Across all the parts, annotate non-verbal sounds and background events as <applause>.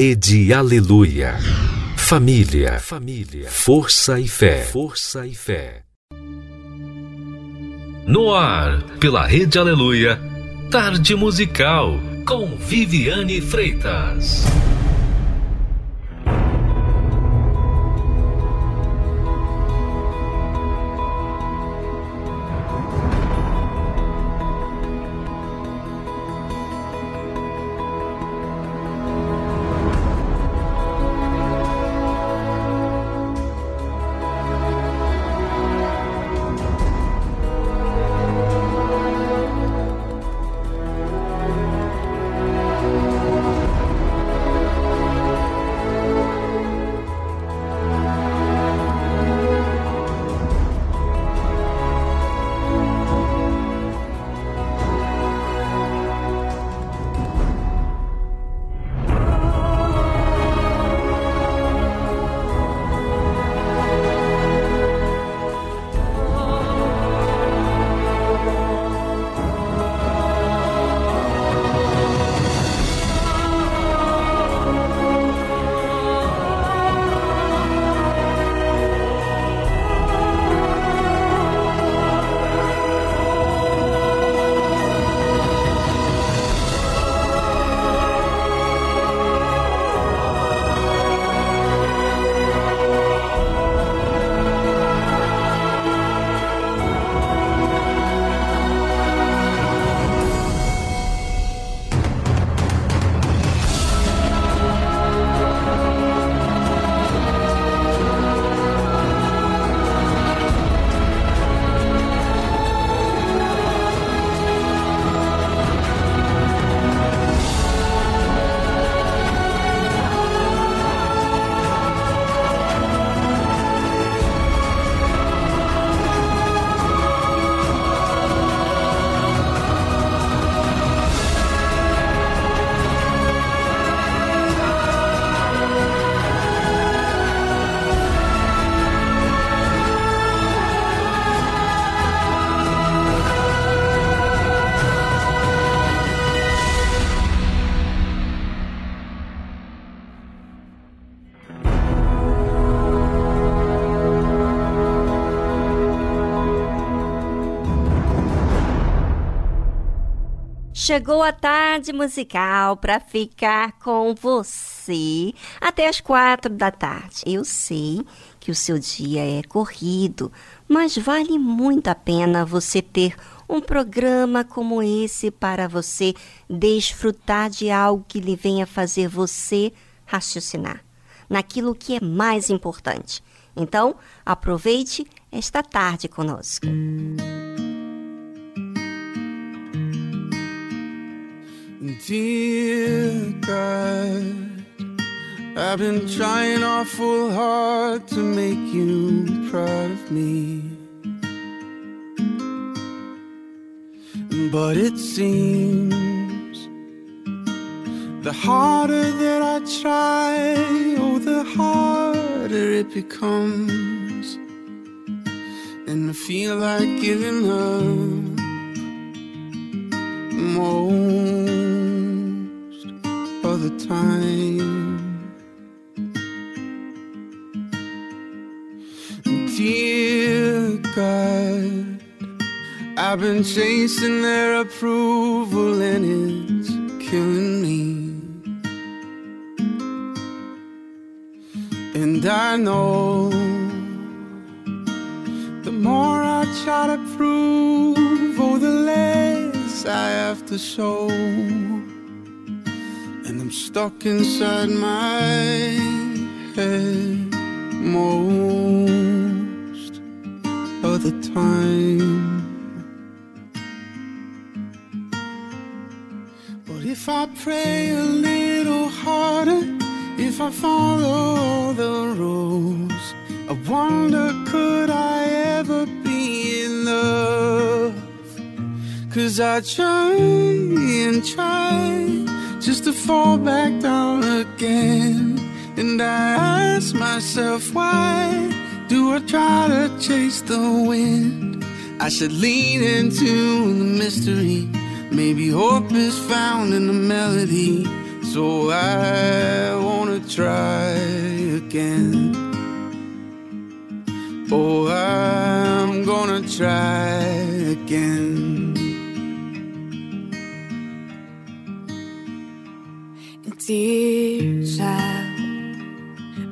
Rede Aleluia. Família, família, força e fé, força e fé. No ar, pela Rede Aleluia, Tarde Musical, com Viviane Freitas. Chegou a tarde musical para ficar com você até as quatro da tarde. Eu sei que o seu dia é corrido, mas vale muito a pena você ter um programa como esse para você desfrutar de algo que lhe venha fazer você raciocinar naquilo que é mais importante. Então, aproveite esta tarde conosco. Dear God, I've been trying awful hard to make you proud of me. But it seems the harder that I try, oh, the harder it becomes. And I feel like giving up the time. Dear God, I've been chasing their approval and it's killing me. And I know the more I try to prove, oh, the less I have to show. I'm stuck inside my head most of the time. But if I pray a little harder, if I follow the rules, I wonder could I ever be enough? Cause I try and try just to fall back down again. And I ask myself, why do I try to chase the wind? I should lean into the mystery. Maybe hope is found in the melody. So I wanna try again. Oh, I'm gonna try again. Dear child,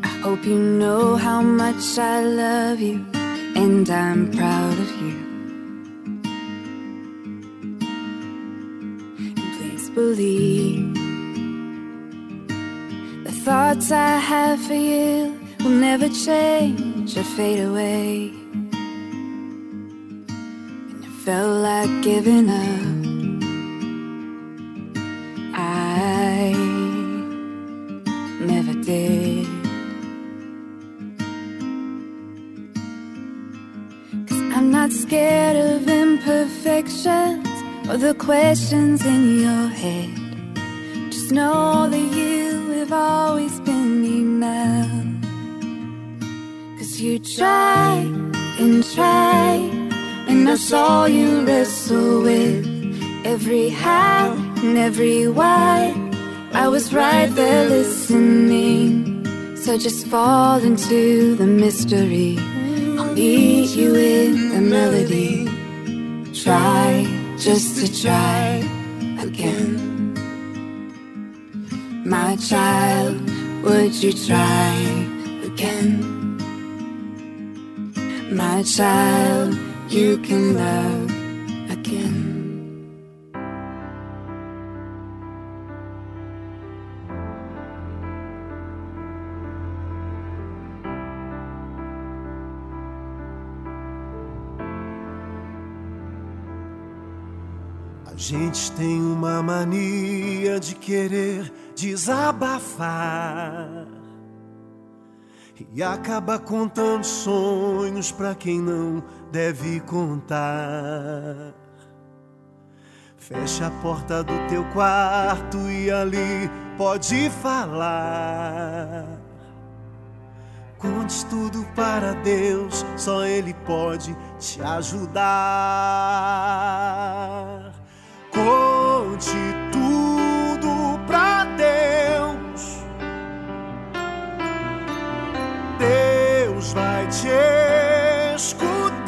I hope you know how much I love you and I'm proud of you. And please believe the thoughts I have for you will never change or fade away. And it felt like giving up. I Cause I'm not scared of imperfections or the questions in your head. Just know that you have always been enough. Cause you try and try, and I saw you wrestle with every how and every why. I was right there listening. So just fall into the mystery. I'll meet you in the melody. Try just to try again. My child, would you try again? My child, you can love gente tem uma mania de querer desabafar e acaba contando sonhos pra quem não deve contar. Fecha a porta do teu quarto e ali pode falar. Conte tudo para Deus, só Ele pode te ajudar. Conte tudo pra Deus. Deus vai te escutar.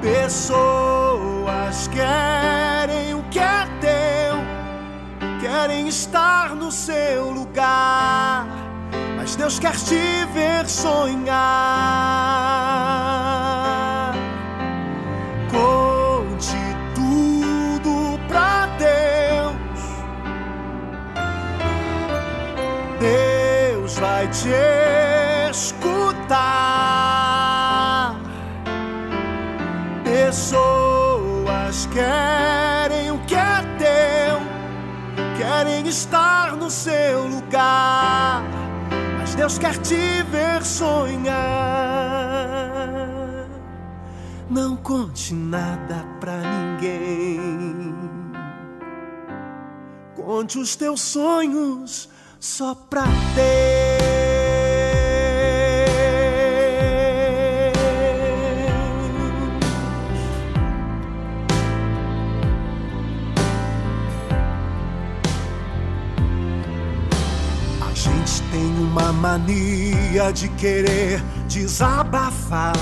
Pessoas querem o que é teu, querem estar no seu lugar, mas Deus quer te ver sonhar. Vai te escutar. Pessoas querem o que é teu, querem estar no seu lugar, mas Deus quer te ver sonhar. Não conte nada pra ninguém. Conte os teus sonhos só pra Deus. Mania de querer desabafar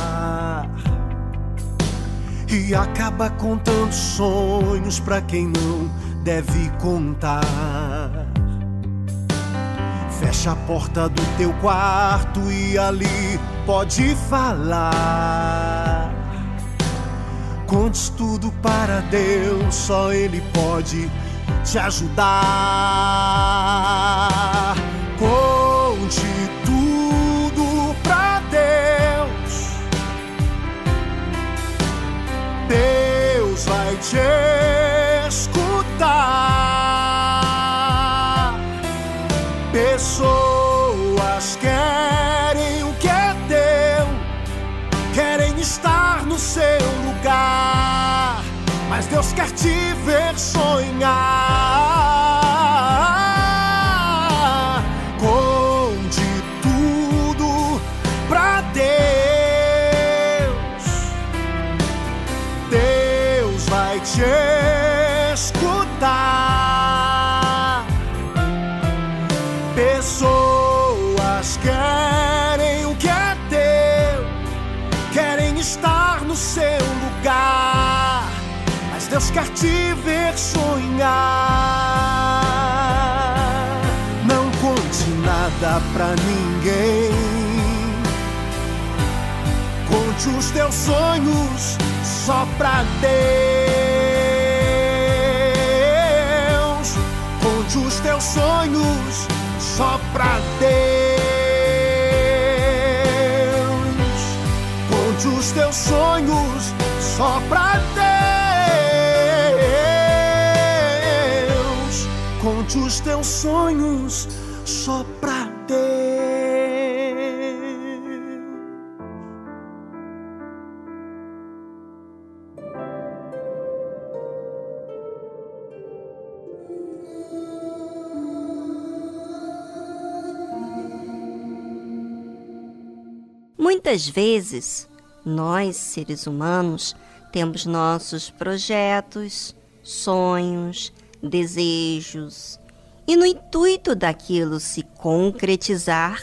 e acaba contando sonhos pra quem não deve contar. Fecha a porta do teu quarto e ali pode falar. Conte tudo para Deus, só Ele pode te ajudar. Tudo pra ninguém. Conte os teus sonhos só pra Deus. Conte os teus sonhos só pra Deus. Conte os teus sonhos só pra Deus. Conte os teus sonhos só pra Muitas vezes, nós, seres humanos, temos nossos projetos, sonhos, desejos, e no intuito daquilo se concretizar,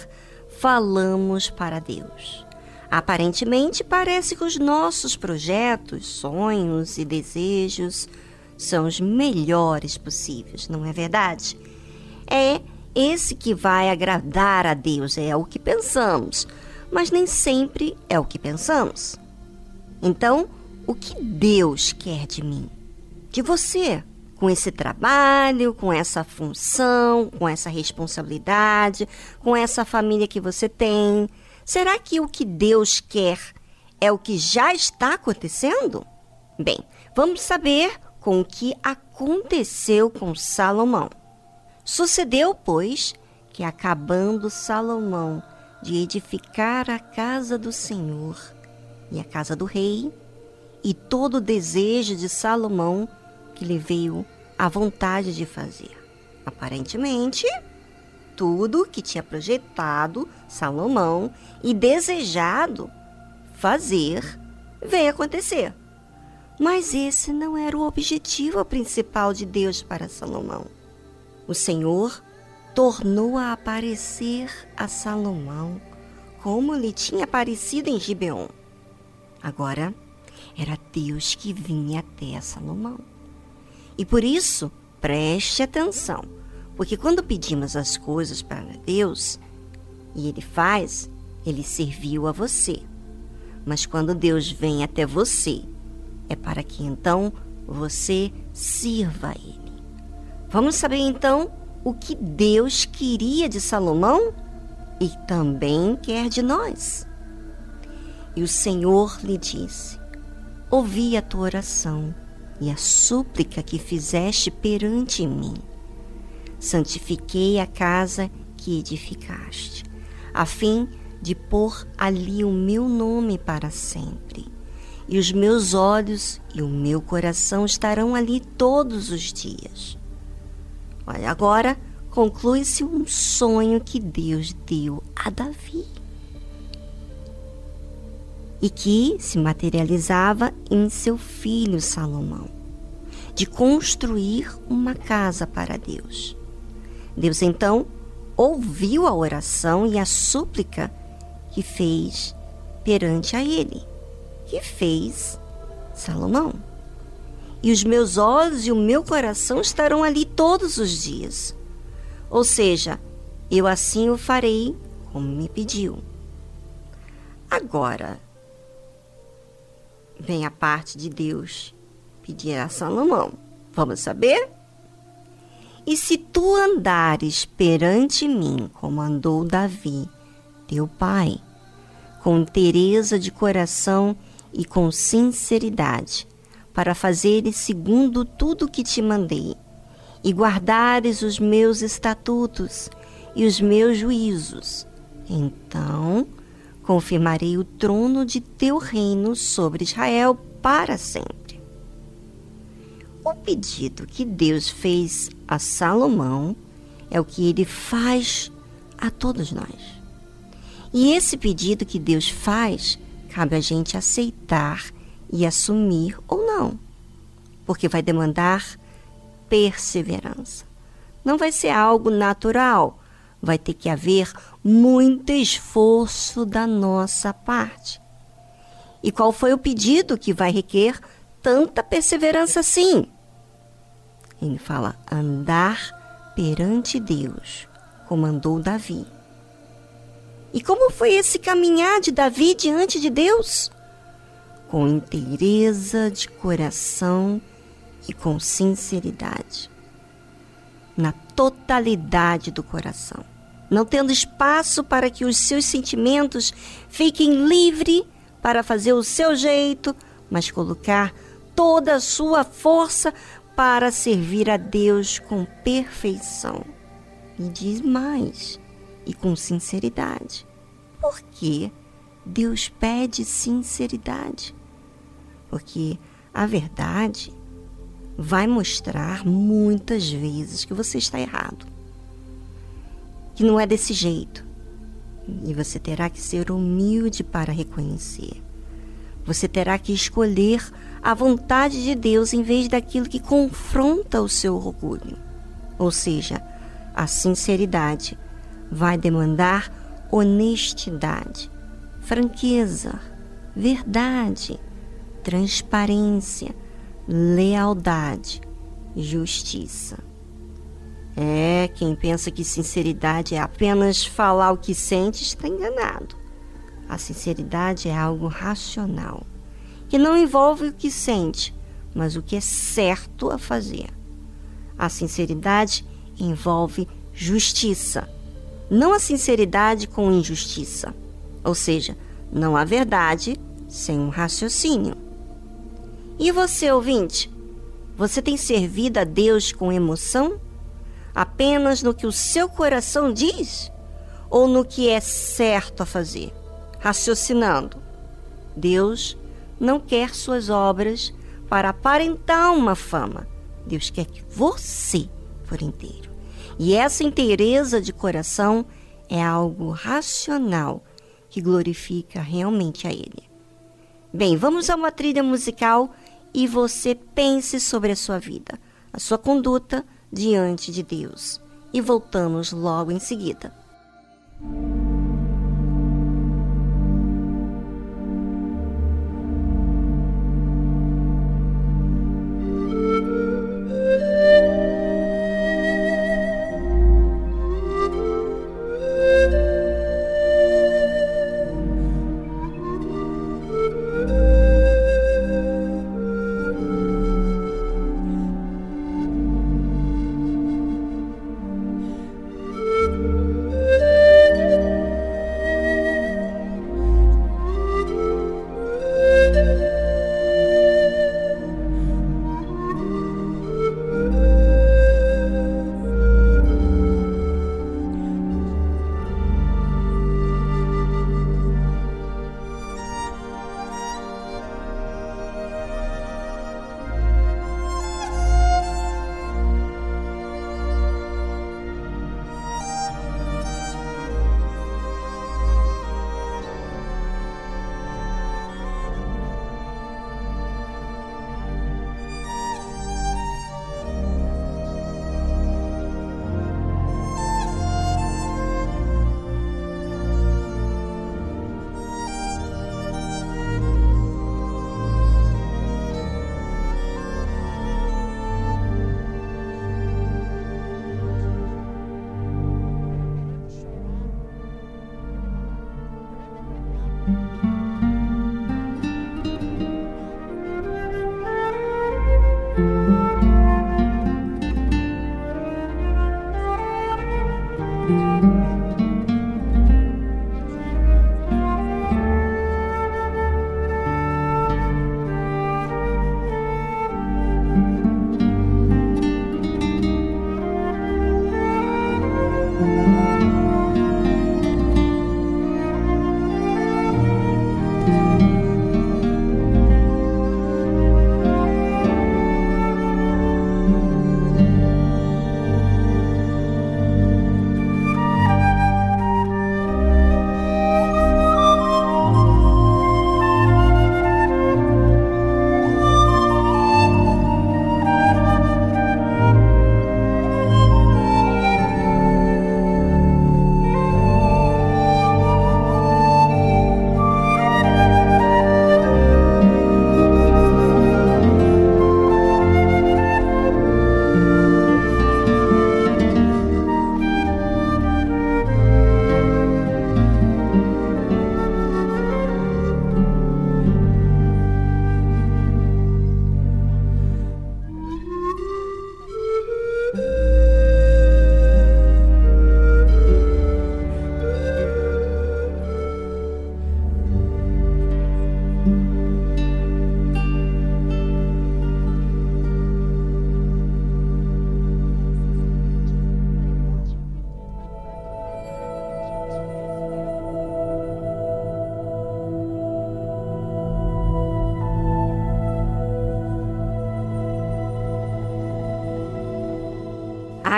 falamos para Deus. Aparentemente, parece que os nossos projetos, sonhos e desejos são os melhores possíveis, não é verdade? É esse que vai agradar a Deus, é o que pensamos mas nem sempre é o que pensamos. Então, o que Deus quer de mim? De você, com esse trabalho, com essa função, com essa responsabilidade, com essa família que você tem? Será que o que Deus quer é o que já está acontecendo? Bem, vamos saber com o que aconteceu com Salomão. Sucedeu, pois, que acabando Salomão de edificar a casa do Senhor e a casa do rei, e todo o desejo de Salomão que lhe veio a vontade de fazer. Aparentemente, tudo que tinha projetado Salomão e desejado fazer veio acontecer. Mas esse não era o objetivo principal de Deus para Salomão. O Senhor tornou a aparecer a Salomão como lhe tinha aparecido em Gibeon. Agora era Deus que vinha até Salomão. E por isso, preste atenção, porque quando pedimos as coisas para Deus e Ele faz, Ele serviu a você. Mas quando Deus vem até você, é para que então você sirva a Ele. Vamos saber então o que Deus queria de Salomão e também quer de nós. E o Senhor lhe disse: Ouvi a tua oração e a súplica que fizeste perante mim. Santifiquei a casa que edificaste, a fim de pôr ali o meu nome para sempre. E os meus olhos e o meu coração estarão ali todos os dias. Olha, agora conclui-se um sonho que Deus deu a Davi e que se materializava em seu filho Salomão, de construir uma casa para Deus. Deus então ouviu a oração e a súplica que fez perante a ele, que fez Salomão e os meus olhos e o meu coração estarão ali todos os dias. Ou seja, eu assim o farei como me pediu. Agora, vem a parte de Deus pedir a Salomão. Vamos saber? E se tu andares perante mim, como andou Davi, teu pai, com tereza de coração e com sinceridade, para fazeres segundo tudo que te mandei, e guardares os meus estatutos e os meus juízos. Então confirmarei o trono de teu reino sobre Israel para sempre. O pedido que Deus fez a Salomão é o que ele faz a todos nós. E esse pedido que Deus faz, cabe a gente aceitar e assumir ou não, porque vai demandar perseverança. Não vai ser algo natural, vai ter que haver muito esforço da nossa parte. E qual foi o pedido que vai requer tanta perseverança assim? Ele fala andar perante Deus, comandou Davi. E como foi esse caminhar de Davi diante de Deus? Com inteireza de coração e com sinceridade. Na totalidade do coração. Não tendo espaço para que os seus sentimentos fiquem livres para fazer o seu jeito, mas colocar toda a sua força para servir a Deus com perfeição. E diz mais e com sinceridade. Porque Deus pede sinceridade. Porque a verdade vai mostrar muitas vezes que você está errado. Que não é desse jeito. E você terá que ser humilde para reconhecer. Você terá que escolher a vontade de Deus em vez daquilo que confronta o seu orgulho. Ou seja, a sinceridade vai demandar honestidade, franqueza, verdade, transparência, lealdade, justiça. É, quem pensa que sinceridade é apenas falar o que sente está enganado. A sinceridade é algo racional, que não envolve o que sente, mas o que é certo a fazer. A sinceridade envolve justiça, não a sinceridade com injustiça. Ou seja, não há verdade sem um raciocínio. E você, ouvinte? Você tem servido a Deus com emoção? Apenas no que o seu coração diz? Ou no que é certo a fazer? Raciocinando. Deus não quer suas obras para aparentar uma fama. Deus quer que você por inteiro. E essa inteireza de coração é algo racional que glorifica realmente a Ele. Bem, vamos a uma trilha musical e você pense sobre a sua vida, a sua conduta diante de Deus. E voltamos logo em seguida.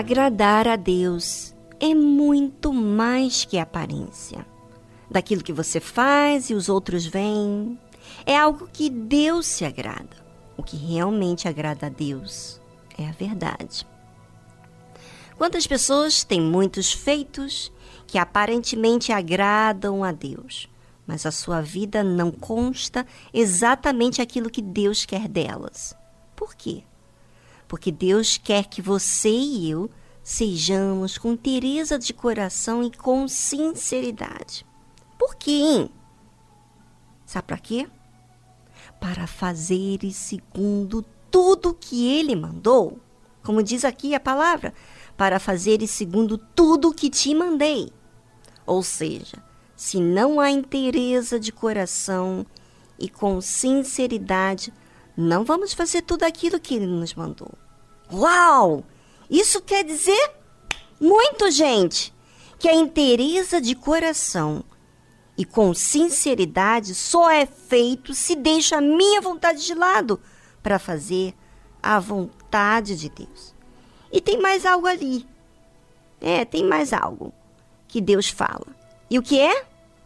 Agradar a Deus é muito mais que aparência. Daquilo que você faz e os outros veem, é algo que Deus se agrada. O que realmente agrada a Deus é a verdade. Quantas pessoas têm muitos feitos que aparentemente agradam a Deus, mas a sua vida não consta exatamente aquilo que Deus quer delas. Por quê? Porque Deus quer que você e eu sejamos com tereza de coração e com sinceridade. Por quê? Sabe para quê? Para fazeres segundo tudo que ele mandou. Como diz aqui a palavra, para fazeres segundo tudo que te mandei. Ou seja, se não há inteireza de coração e com sinceridade, não vamos fazer tudo aquilo que ele nos mandou. Uau! Isso quer dizer muito, gente, que a inteireza de coração e com sinceridade só é feito se deixa a minha vontade de lado para fazer a vontade de Deus. E tem mais algo ali. É, tem mais algo que Deus fala. E o que é?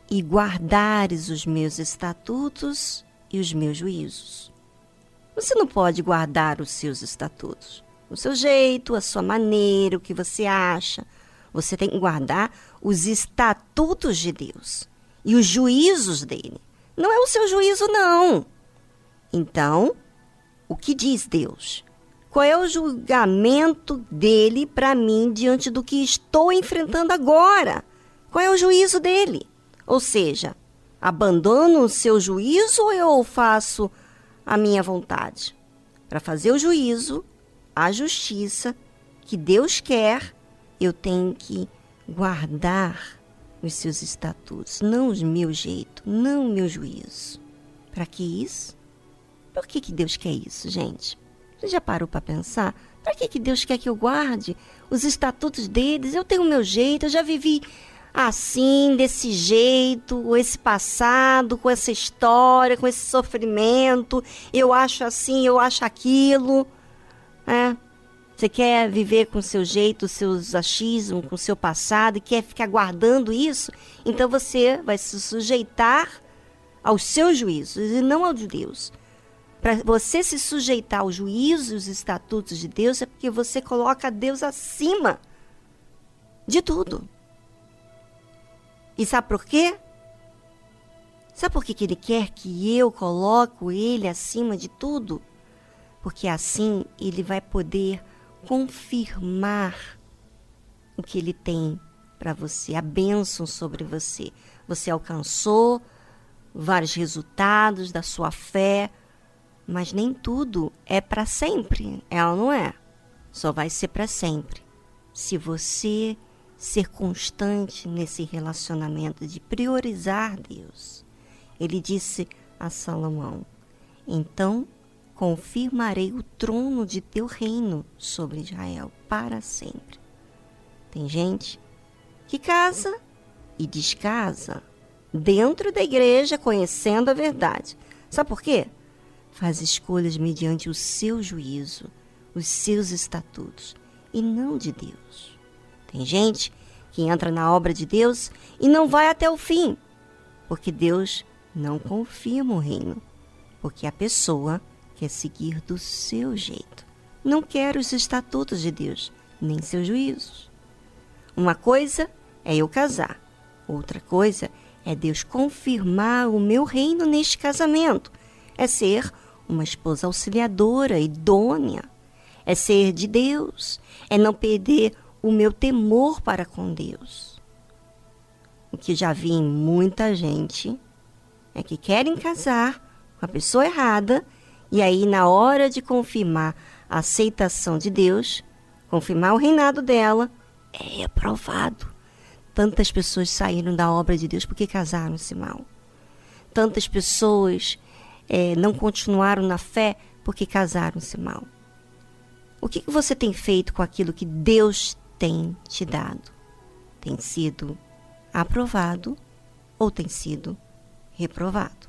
E guardares os meus estatutos e os meus juízos. Você não pode guardar os seus estatutos. O seu jeito, a sua maneira, o que você acha. Você tem que guardar os estatutos de Deus e os juízos dele. Não é o seu juízo, não. Então, o que diz Deus? Qual é o julgamento dele para mim diante do que estou enfrentando agora? Qual é o juízo dele? Ou seja, abandono o seu juízo ou eu faço a minha vontade? Para fazer o juízo, a justiça que Deus quer, eu tenho que guardar os seus estatutos, não o meu jeito, não o meu juízo. Para que isso? Por que, que Deus quer isso, gente? Você já parou para pensar? Para que, que Deus quer que eu guarde os estatutos deles? Eu tenho o meu jeito, eu já vivi assim, desse jeito, esse passado, com essa história, com esse sofrimento. Eu acho assim, eu acho aquilo. É. Você quer viver com seu jeito, seus achismos, com seu passado e quer ficar guardando isso? Então você vai se sujeitar aos seus juízos e não ao de Deus. Para você se sujeitar aos juízos e os estatutos de Deus é porque você coloca Deus acima de tudo. E sabe por quê? Sabe por que, que ele quer que eu coloque ele acima de tudo? Porque assim ele vai poder confirmar o que ele tem para você, a bênção sobre você. Você alcançou vários resultados da sua fé, mas nem tudo é para sempre. Ela não é. Só vai ser para sempre. Se você ser constante nesse relacionamento de priorizar Deus. Ele disse a Salomão: Então confirmarei o trono de teu reino sobre Israel para sempre. Tem gente que casa e descasa dentro da igreja, conhecendo a verdade. Sabe por quê? faz escolhas mediante o seu juízo, os seus estatutos, e não de Deus. Tem gente que entra na obra de Deus e não vai até o fim, porque Deus não confirma o reino, porque a pessoa quer seguir do seu jeito. Não quer os estatutos de Deus, nem seus juízos. Uma coisa é eu casar, outra coisa é Deus confirmar o meu reino neste casamento. É ser uma esposa auxiliadora, idônea. É ser de Deus, é não perder o meu temor para com Deus. O que já vi em muita gente é que querem casar com a pessoa errada e aí, na hora de confirmar a aceitação de Deus, confirmar o reinado dela, é aprovado. Tantas pessoas saíram da obra de Deus porque casaram-se mal. Tantas pessoas é, não continuaram na fé porque casaram-se mal? O que, que você tem feito com aquilo que Deus tem te dado? Tem sido aprovado ou tem sido reprovado?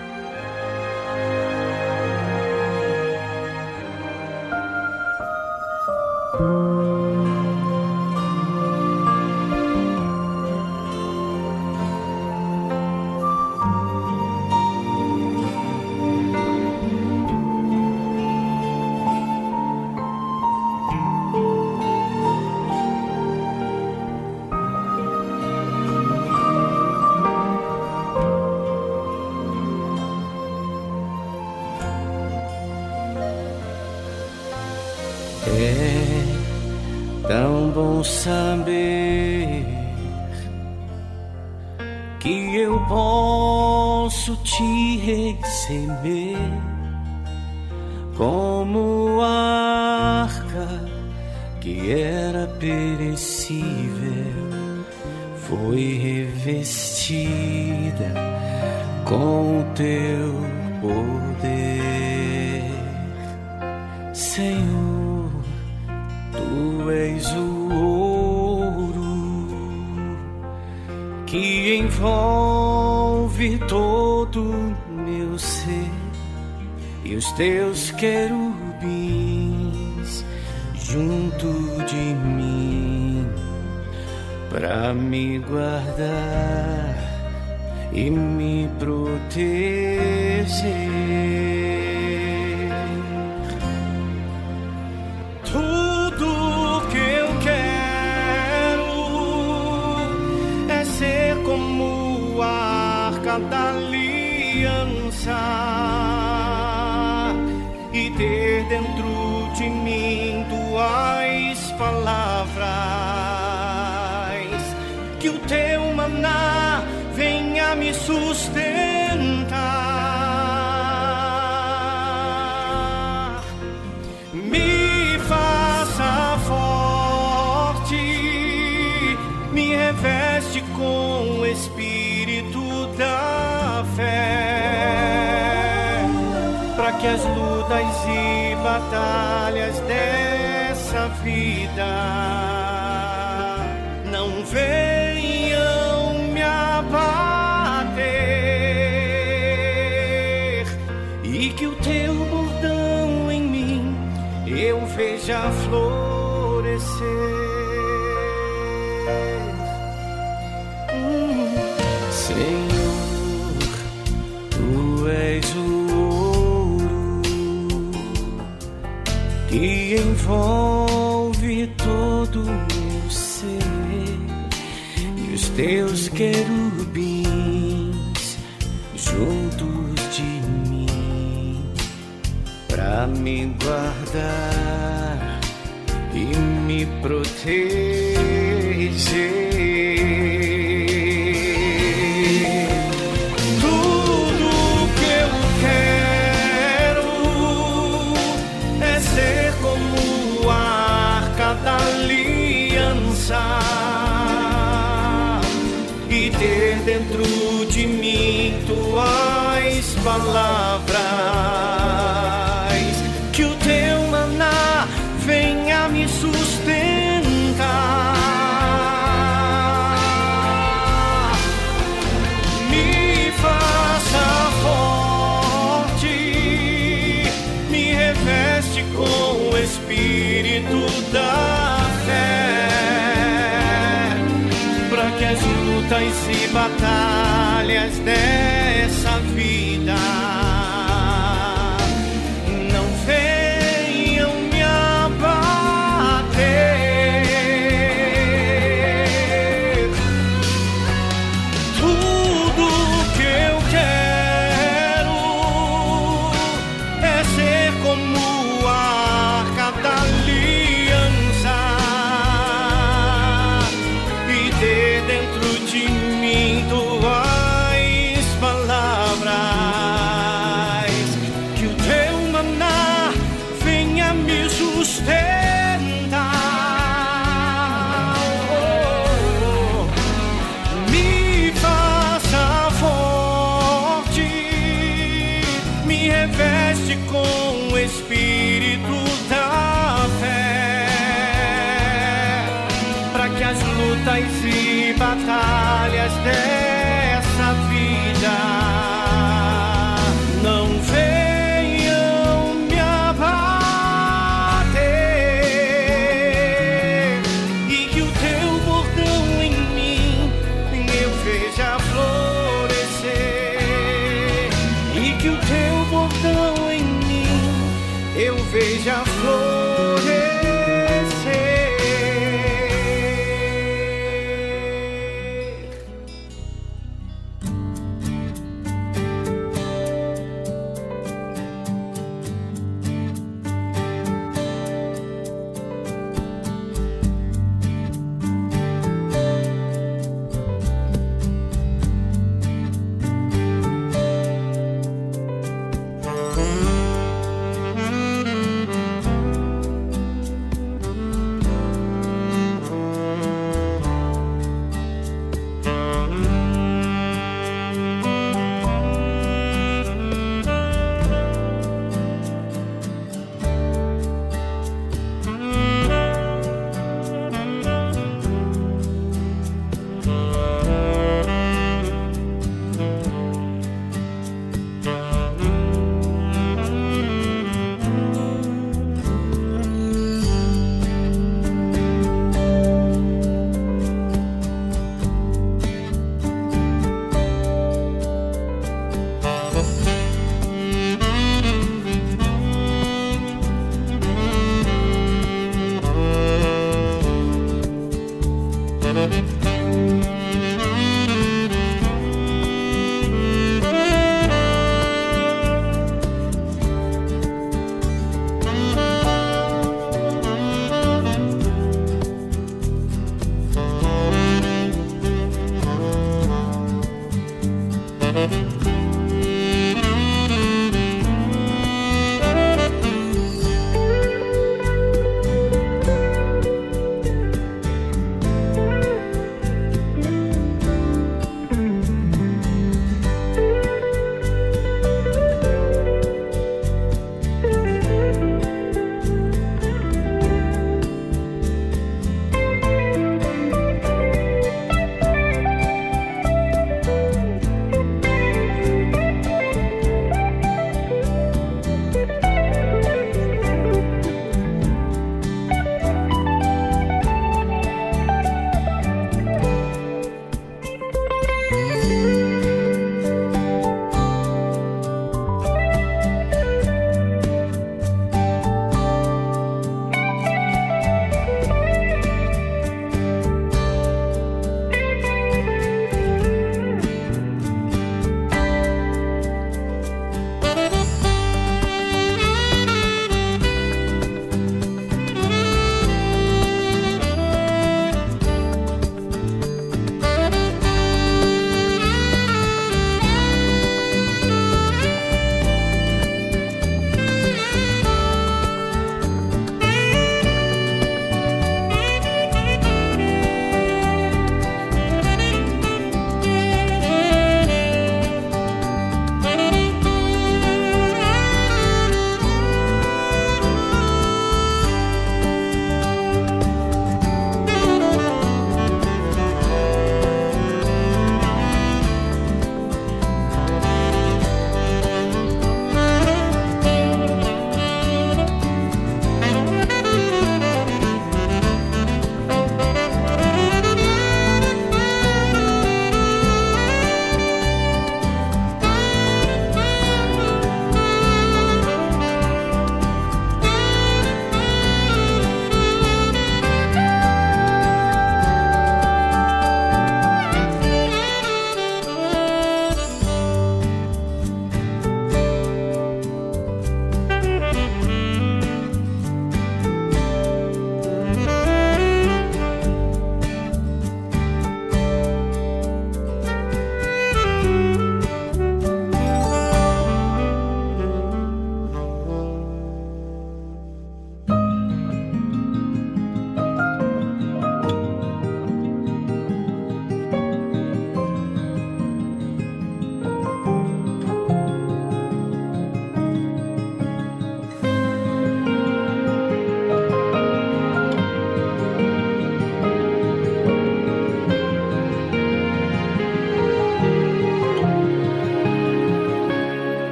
Tão bom saber que eu posso te receber como a arca que era perecível foi revestida com teu poder, Senhor. envolve todo meu ser e os teus querubins junto de mim para me guardar e me proteger. pensar e ter dentro de mim tuas palavras. Que o teu maná venha me sustentar. batalhas dessa vida não venham me abater e que o teu bordão em mim eu veja a flor. envolve todo o meu ser e os teus querubins juntos de mim para me guardar e me proteger. palavras. Que o teu maná venha me sustentar. Me faça forte, me reveste com o espírito da fé. Para que as lutas e batalhas dela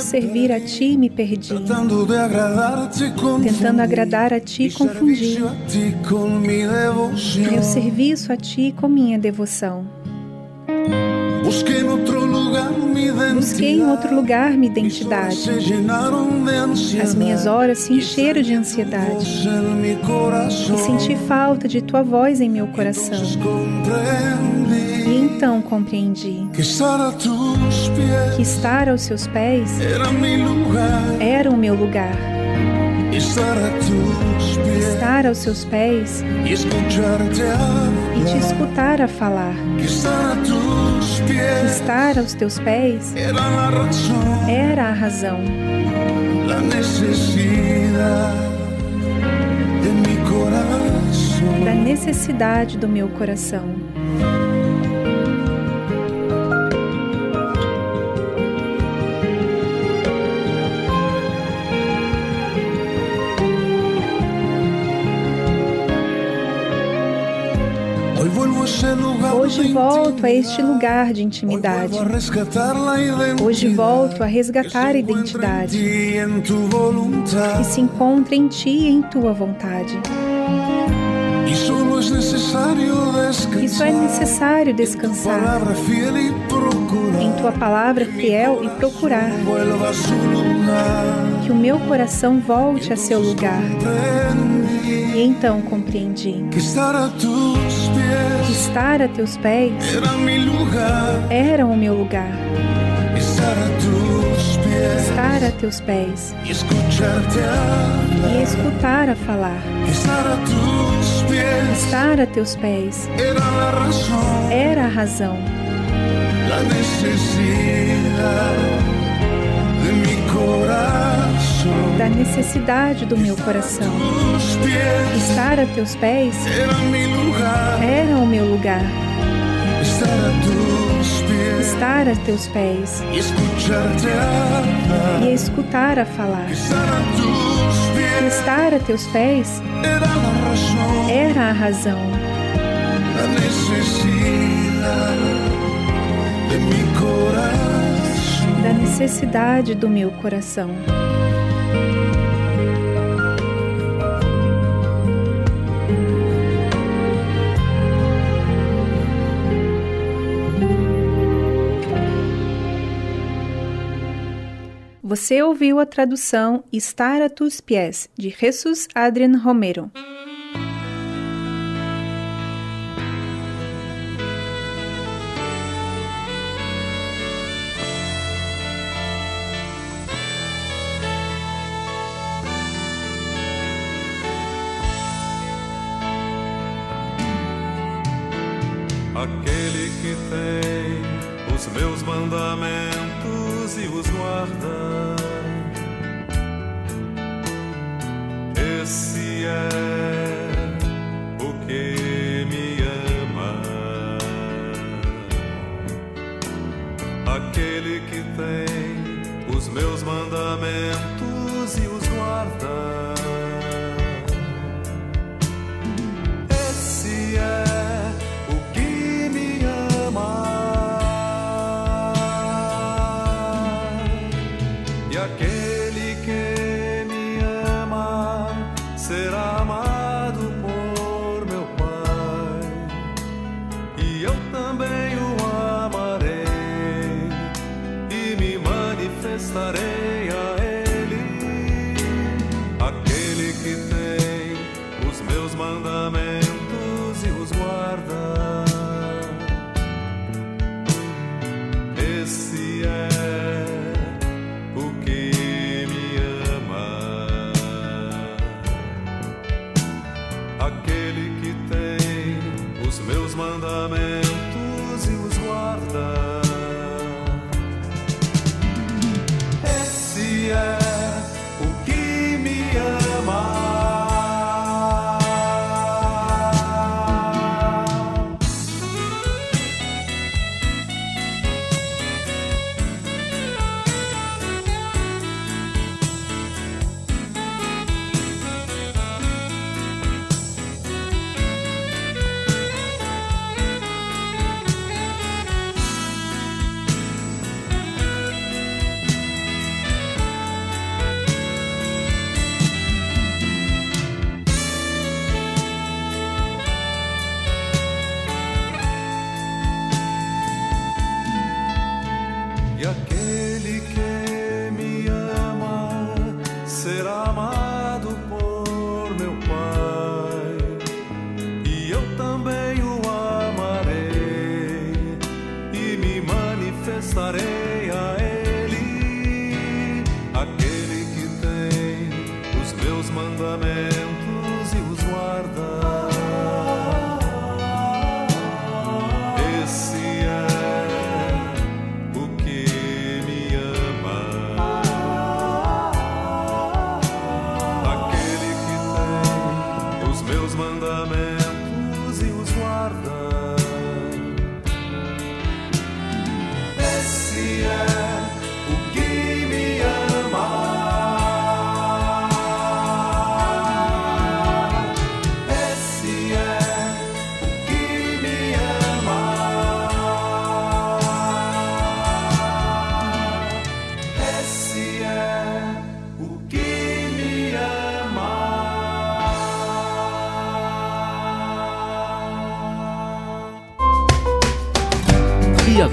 servir a ti, me perdi. Tentando agradar a ti, confundi. Meu serviço a ti com minha devoção. Lugar mi identidad. Busquei em outro lugar minha identidade. As minhas horas se encheram de ansiedade. E senti falta de tua voz em meu coração. E então compreendi que estar aos seus pés era mi lugar. era o meu lugar. Estar aos seus pés e te escutar a falar. Estar aos teus pés era a razão, da necessidade do meu coração. Hoje volto a este lugar de intimidade. Hoje volto a resgatar a identidade que se encontra em ti e em tua vontade. E só é necessário descansar em tua palavra fiel e procurar que o meu coração volte a seu lugar. E então compreendi que estar a tus estar a teus pés. Era o meu lugar. Estar a a teus pés. E escutar a falar. Estar a a teus pés. Era a razão, la necesidad de mi corazón. Da necessidade do meu coração. Estar a teus pés era o meu lugar. Estar a teus pés e escutar a falar. Estar a teus pés era a razão, da necessidade do meu coração. Você ouviu a tradução Estar a tus pies, de Jesus Adrian Romero. Aquele que tem os meus mandamentos e os guarda.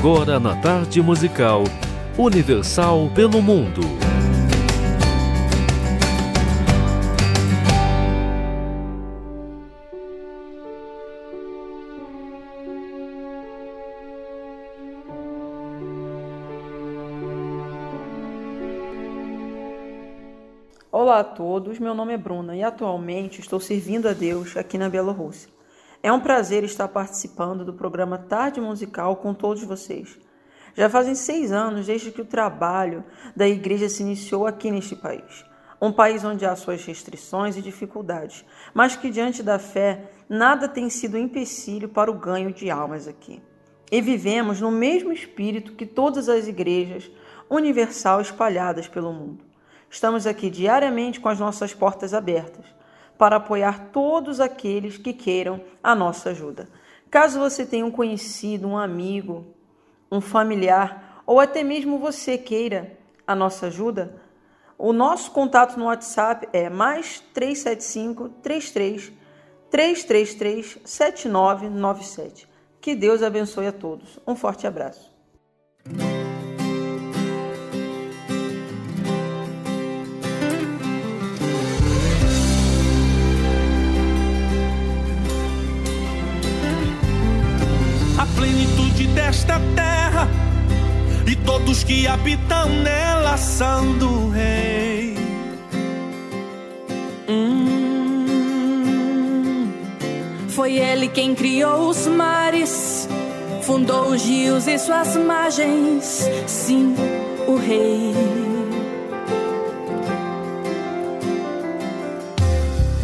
Agora na tarde musical Universal pelo Mundo. Olá a todos, meu nome é Bruna e atualmente estou servindo a Deus aqui na Bielorrússia. É um prazer estar participando do programa Tarde Musical com todos vocês. Já fazem seis anos desde que o trabalho da igreja se iniciou aqui neste país. Um país onde há suas restrições e dificuldades, mas que diante da fé nada tem sido empecilho para o ganho de almas aqui. E vivemos no mesmo espírito que todas as igrejas universal espalhadas pelo mundo. Estamos aqui diariamente com as nossas portas abertas para apoiar todos aqueles que queiram a nossa ajuda. Caso você tenha um conhecido, um amigo, um familiar ou até mesmo você queira a nossa ajuda, o nosso contato no WhatsApp é mais 375 33 333 7997. Que Deus abençoe a todos. Um forte abraço. Plenitude desta terra e todos que habitam nela são do Rei. Hum, Foi ele quem criou os mares, fundou os rios e suas margens. Sim, o Rei.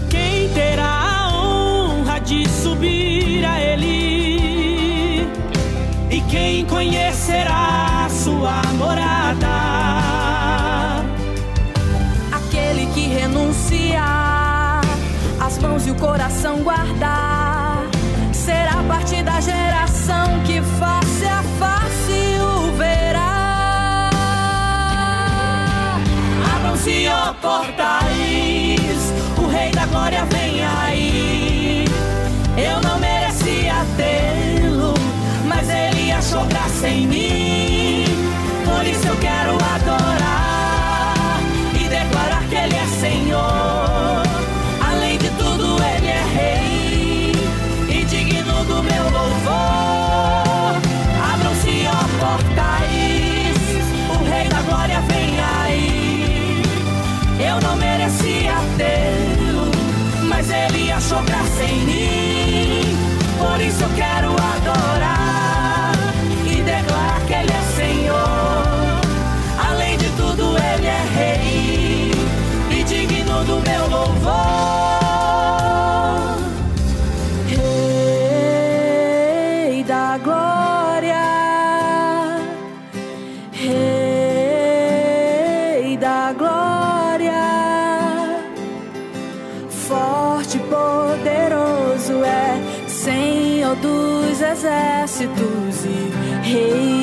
Quem terá a honra de subir a ele? Quem conhecerá sua morada? Aquele que renunciar, as mãos e o coração guardar, será parte da geração que face a face o verá. Abram-se, ó portais, exércitos e Rei.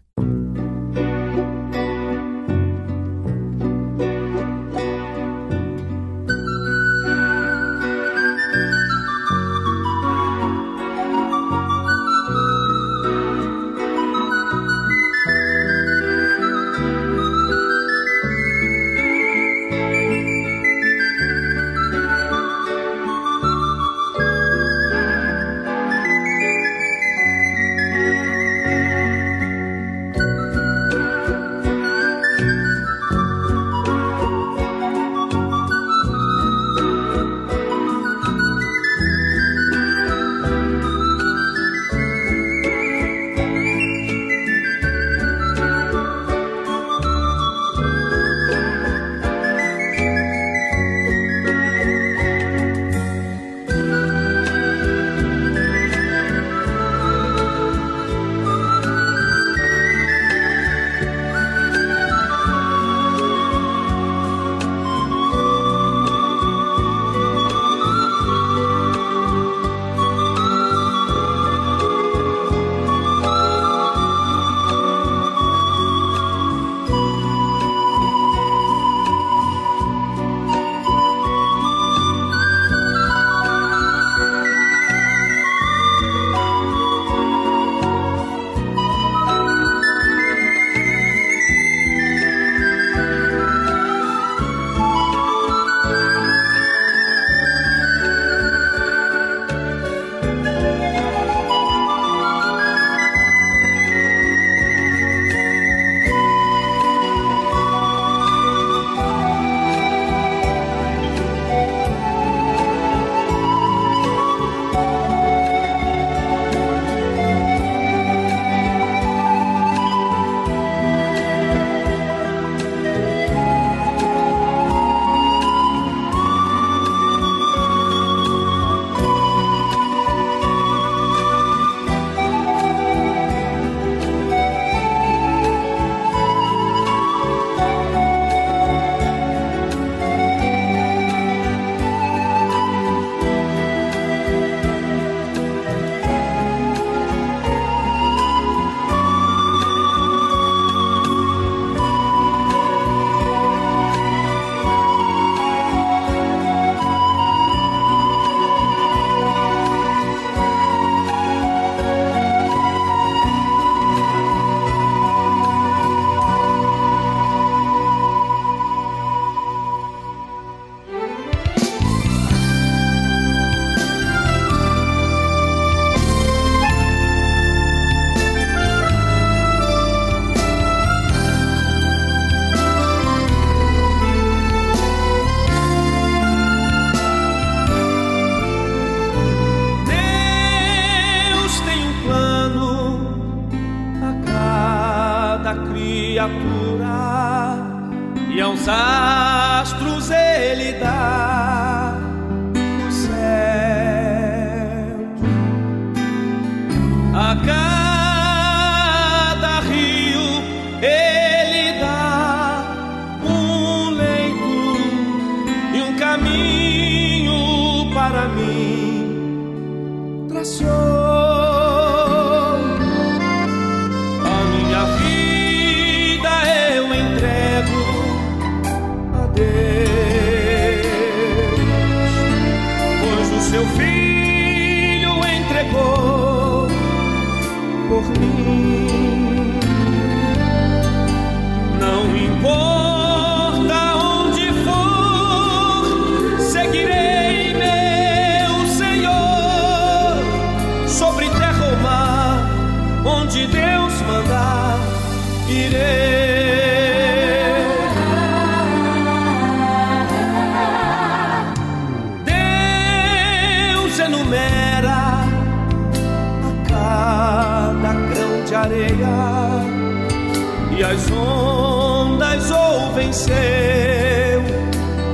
Ouvem seu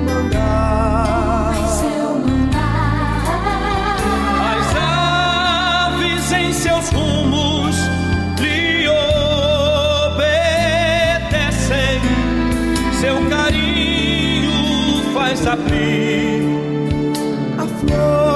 mandar. As aves em seus rumos lhe obedecem, seu carinho faz abrir a flor.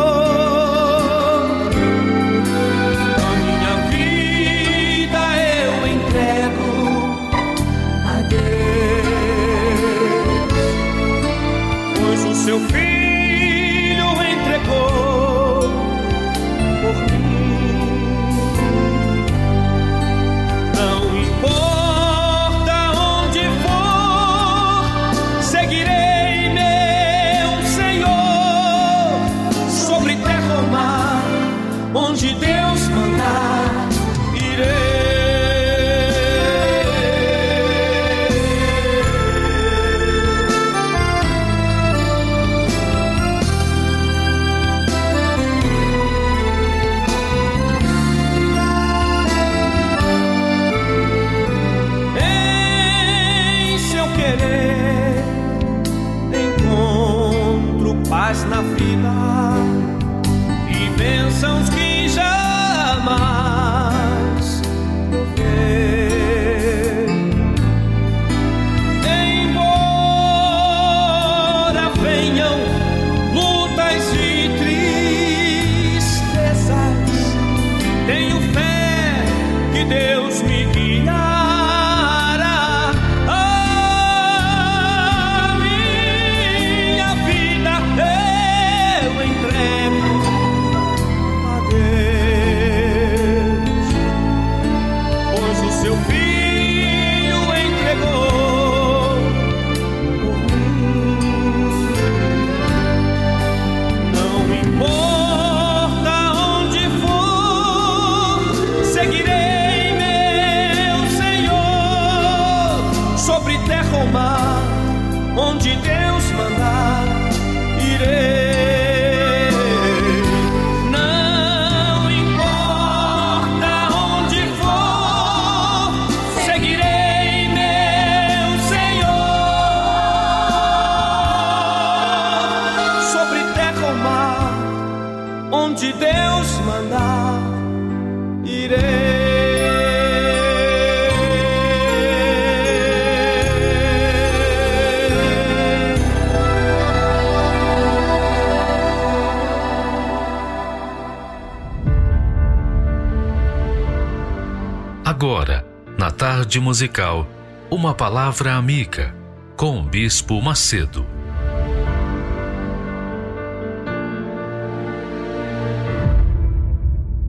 Musical, uma palavra amiga com o Bispo Macedo.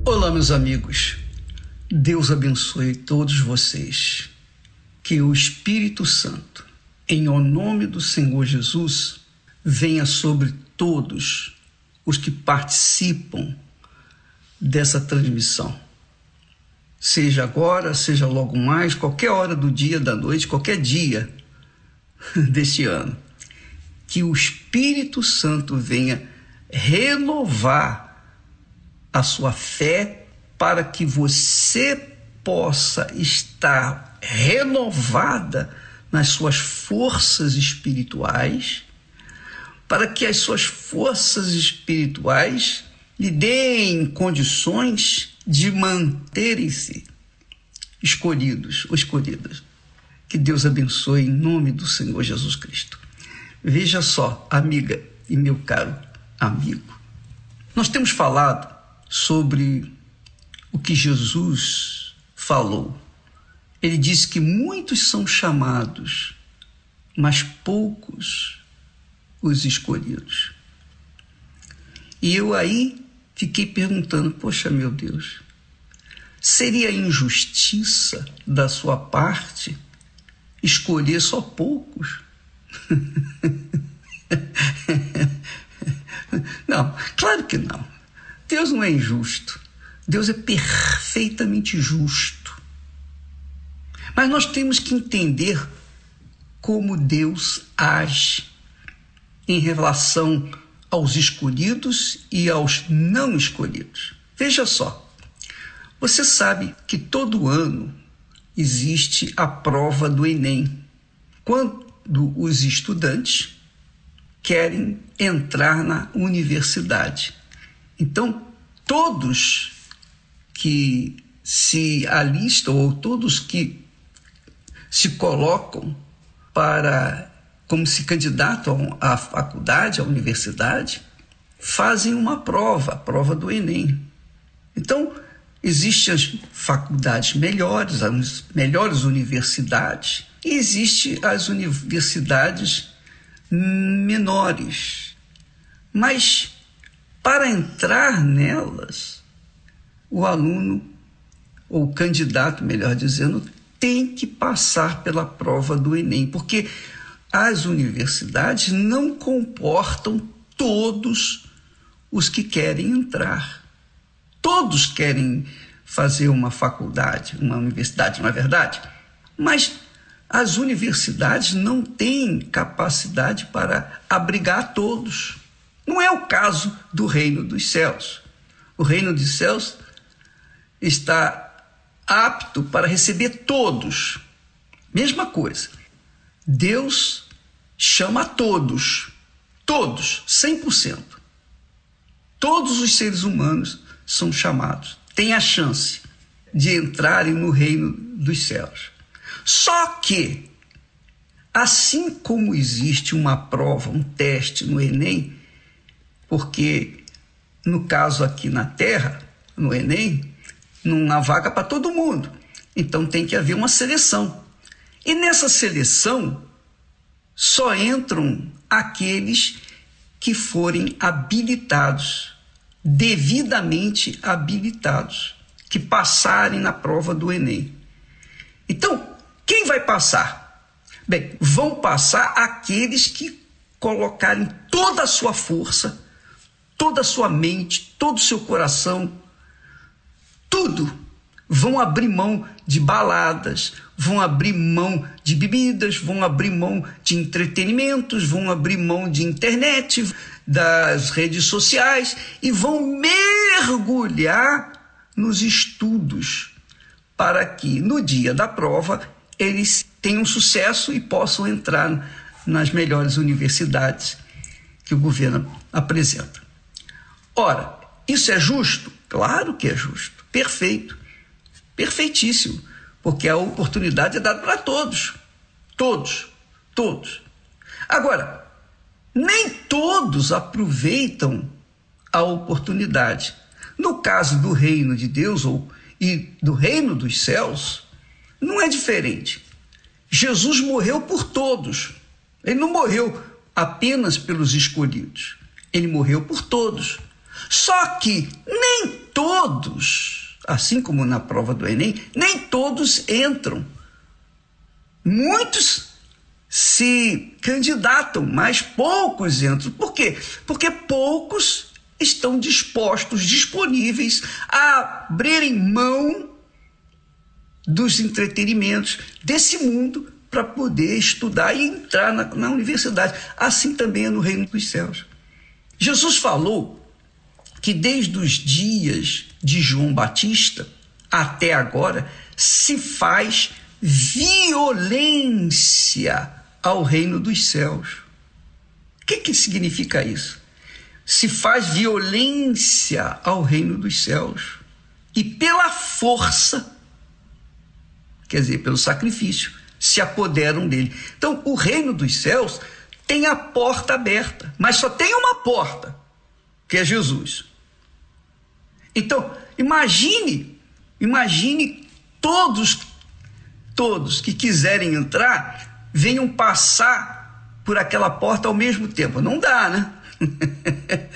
Olá, meus amigos. Deus abençoe todos vocês. Que o Espírito Santo, em o nome do Senhor Jesus, venha sobre todos os que participam dessa transmissão. Seja agora, seja logo mais, qualquer hora do dia, da noite, qualquer dia <laughs> deste ano. Que o Espírito Santo venha renovar a sua fé para que você possa estar renovada nas suas forças espirituais, para que as suas forças espirituais lhe deem condições de manterem-se escolhidos ou escolhidas. Que Deus abençoe em nome do Senhor Jesus Cristo. Veja só, amiga e meu caro amigo, nós temos falado sobre o que Jesus falou. Ele disse que muitos são chamados, mas poucos os escolhidos. E eu aí fiquei perguntando: poxa, meu Deus, Seria injustiça da sua parte escolher só poucos? <laughs> não, claro que não. Deus não é injusto. Deus é perfeitamente justo. Mas nós temos que entender como Deus age em relação aos escolhidos e aos não escolhidos. Veja só, você sabe que todo ano existe a prova do Enem, quando os estudantes querem entrar na universidade. Então, todos que se alistam ou todos que se colocam para como se candidatam à faculdade, à universidade, fazem uma prova, a prova do Enem. Então, existem as faculdades melhores, as melhores universidades, e existem as universidades menores. Mas para entrar nelas, o aluno, ou o candidato, melhor dizendo, tem que passar pela prova do Enem, porque as universidades não comportam todos os que querem entrar. Todos querem fazer uma faculdade, uma universidade, não é verdade? Mas as universidades não têm capacidade para abrigar todos. Não é o caso do reino dos céus. O reino dos céus está apto para receber todos. Mesma coisa. Deus chama todos, todos, 100%. Todos os seres humanos são chamados, têm a chance de entrarem no reino dos céus. Só que, assim como existe uma prova, um teste no Enem, porque no caso aqui na Terra, no Enem, não há vaga para todo mundo. Então tem que haver uma seleção. E nessa seleção só entram aqueles que forem habilitados, devidamente habilitados, que passarem na prova do Enem. Então, quem vai passar? Bem, vão passar aqueles que colocarem toda a sua força, toda a sua mente, todo o seu coração, tudo. Vão abrir mão de baladas, vão abrir mão de bebidas, vão abrir mão de entretenimentos, vão abrir mão de internet, das redes sociais e vão mergulhar nos estudos para que no dia da prova eles tenham sucesso e possam entrar nas melhores universidades que o governo apresenta. Ora, isso é justo? Claro que é justo, perfeito, perfeitíssimo, porque a oportunidade é dada para todos, todos, todos. Agora, nem todos aproveitam a oportunidade. No caso do reino de Deus ou e do reino dos céus, não é diferente. Jesus morreu por todos. Ele não morreu apenas pelos escolhidos. Ele morreu por todos. Só que nem todos, assim como na prova do Enem, nem todos entram. Muitos se candidatam, mas poucos entram. Por quê? Porque poucos estão dispostos, disponíveis a abrirem mão dos entretenimentos desse mundo para poder estudar e entrar na, na universidade. Assim também é no reino dos céus. Jesus falou que desde os dias de João Batista até agora se faz violência ao reino dos céus. O que, que significa isso? Se faz violência ao reino dos céus e pela força quer dizer, pelo sacrifício, se apoderam dele. Então, o reino dos céus tem a porta aberta, mas só tem uma porta, que é Jesus. Então, imagine, imagine todos, todos que quiserem entrar, venham passar por aquela porta ao mesmo tempo. Não dá, né? <laughs>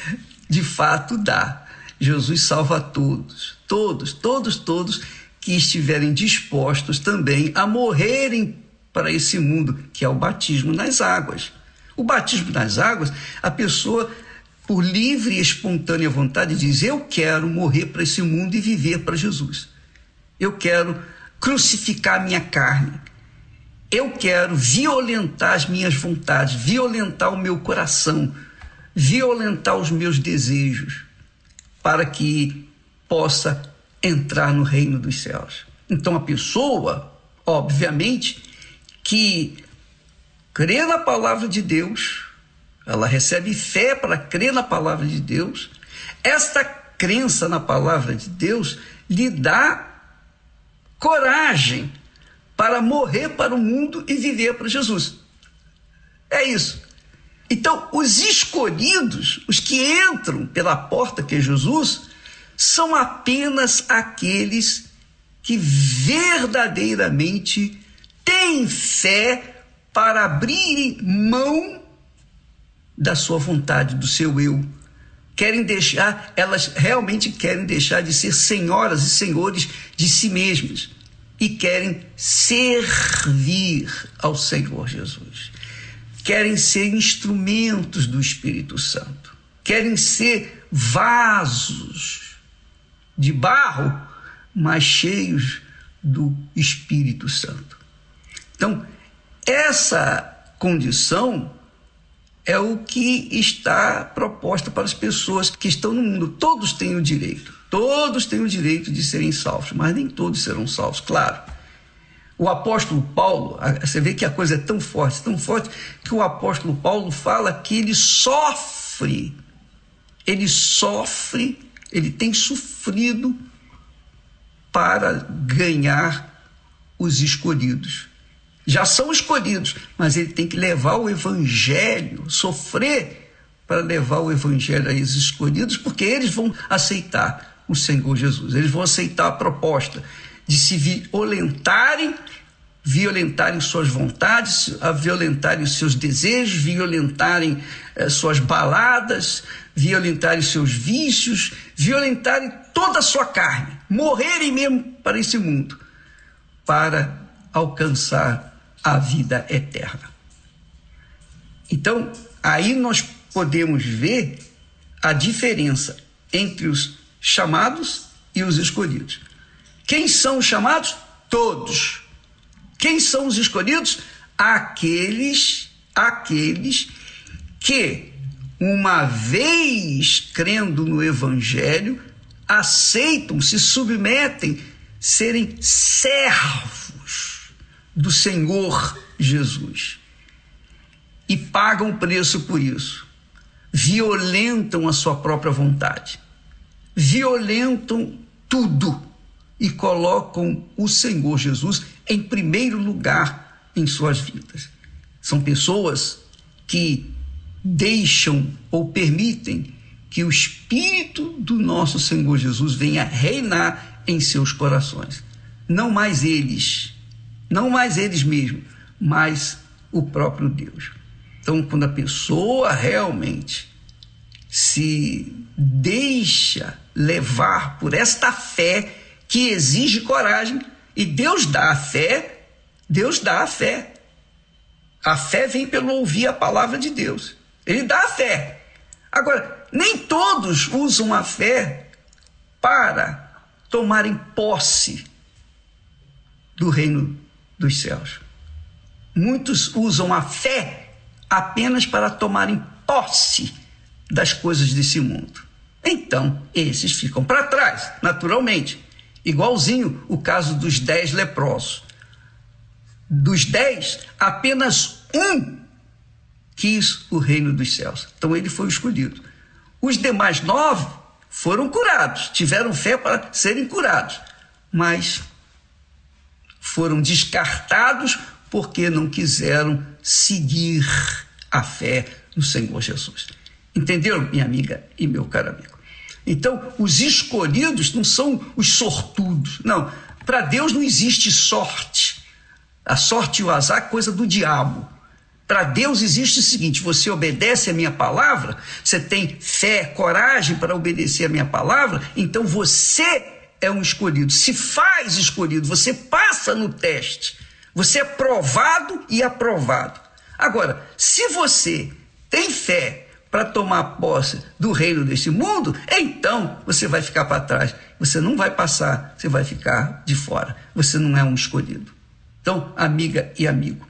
De fato dá. Jesus salva todos, todos, todos, todos que estiverem dispostos também a morrerem para esse mundo, que é o batismo nas águas. O batismo nas águas, a pessoa, por livre e espontânea vontade, diz: Eu quero morrer para esse mundo e viver para Jesus. Eu quero crucificar minha carne. Eu quero violentar as minhas vontades, violentar o meu coração, violentar os meus desejos, para que possa entrar no reino dos céus. Então a pessoa, obviamente, que crê na palavra de Deus, ela recebe fé para crer na palavra de Deus. Esta crença na palavra de Deus lhe dá coragem para morrer para o mundo e viver para Jesus. É isso. Então, os escolhidos, os que entram pela porta que é Jesus, são apenas aqueles que verdadeiramente têm fé para abrirem mão da sua vontade, do seu eu. Querem deixar, elas realmente querem deixar de ser senhoras e senhores de si mesmas e querem servir ao Senhor Jesus. Querem ser instrumentos do Espírito Santo. Querem ser vasos de barro, mas cheios do Espírito Santo. Então, essa condição é o que está proposta para as pessoas que estão no mundo. Todos têm o direito, todos têm o direito de serem salvos, mas nem todos serão salvos, claro. O apóstolo Paulo, você vê que a coisa é tão forte, tão forte, que o apóstolo Paulo fala que ele sofre, ele sofre, ele tem sofrido para ganhar os escolhidos já são escolhidos, mas ele tem que levar o evangelho, sofrer para levar o evangelho a esses escolhidos, porque eles vão aceitar o Senhor Jesus, eles vão aceitar a proposta de se violentarem, violentarem suas vontades, a violentarem seus desejos, violentarem eh, suas baladas, violentarem seus vícios, violentarem toda a sua carne, morrerem mesmo para esse mundo, para alcançar a vida eterna. Então, aí nós podemos ver a diferença entre os chamados e os escolhidos. Quem são os chamados? Todos. Quem são os escolhidos? Aqueles, aqueles que, uma vez crendo no Evangelho, aceitam, se submetem, serem servos do Senhor Jesus e pagam preço por isso. Violentam a sua própria vontade, violentam tudo e colocam o Senhor Jesus em primeiro lugar em suas vidas. São pessoas que deixam ou permitem que o Espírito do nosso Senhor Jesus venha reinar em seus corações. Não mais eles não mais eles mesmos, mas o próprio Deus. Então, quando a pessoa realmente se deixa levar por esta fé que exige coragem, e Deus dá a fé, Deus dá a fé. A fé vem pelo ouvir a palavra de Deus. Ele dá a fé. Agora, nem todos usam a fé para tomarem posse do reino dos céus. Muitos usam a fé apenas para tomarem posse das coisas desse mundo. Então, esses ficam para trás, naturalmente. Igualzinho o caso dos dez leprosos. Dos dez, apenas um quis o reino dos céus. Então ele foi escolhido. Os demais nove foram curados, tiveram fé para serem curados, mas foram descartados porque não quiseram seguir a fé no Senhor Jesus. Entenderam, minha amiga e meu caro amigo? Então, os escolhidos não são os sortudos. Não, para Deus não existe sorte. A sorte e o azar é coisa do diabo. Para Deus existe o seguinte: você obedece a minha palavra, você tem fé, coragem para obedecer a minha palavra, então você é um escolhido, se faz escolhido, você passa no teste, você é provado e aprovado. Agora, se você tem fé para tomar posse do reino desse mundo, então você vai ficar para trás. Você não vai passar, você vai ficar de fora. Você não é um escolhido. Então, amiga e amigo,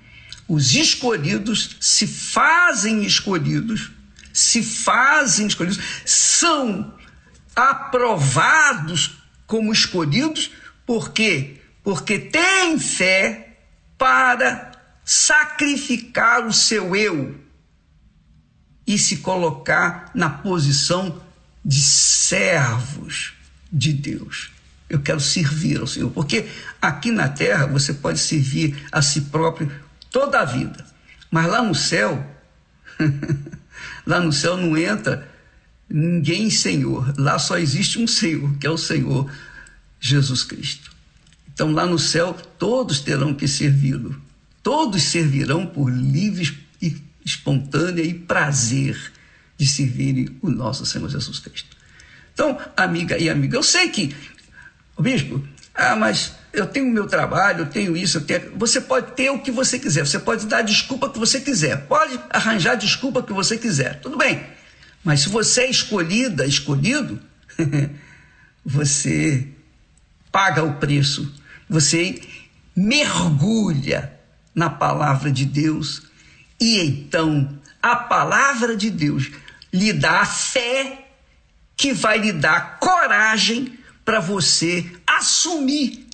os escolhidos se fazem escolhidos, se fazem escolhidos, são aprovados como escolhidos, por quê? Porque têm fé para sacrificar o seu eu e se colocar na posição de servos de Deus. Eu quero servir ao Senhor, porque aqui na terra você pode servir a si próprio toda a vida, mas lá no céu, <laughs> lá no céu não entra ninguém Senhor, lá só existe um Senhor, que é o Senhor Jesus Cristo. Então lá no céu todos terão que servi-lo, todos servirão por livre e espontânea e prazer de servirem o nosso Senhor Jesus Cristo. Então, amiga e amigo, eu sei que, bispo, ah, mas eu tenho o meu trabalho, eu tenho isso, eu tenho. Você pode ter o que você quiser, você pode dar desculpa que você quiser, pode arranjar desculpa que você quiser, tudo bem. Mas se você é escolhida, escolhido, <laughs> você paga o preço, você mergulha na palavra de Deus e então a palavra de Deus lhe dá a fé que vai lhe dar coragem para você assumir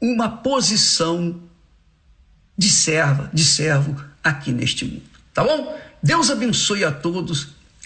uma posição de serva, de servo aqui neste mundo. Tá bom? Deus abençoe a todos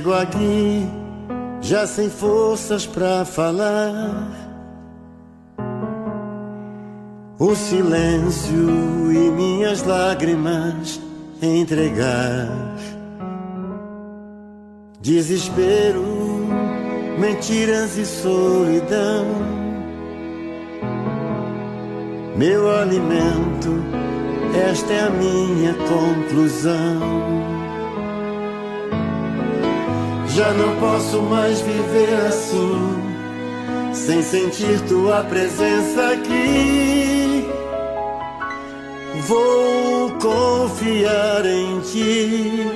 Chego aqui já sem forças para falar. O silêncio e minhas lágrimas entregar. Desespero, mentiras e solidão. Meu alimento, esta é a minha conclusão. Já não posso mais viver assim, sem sentir tua presença aqui. Vou confiar em ti,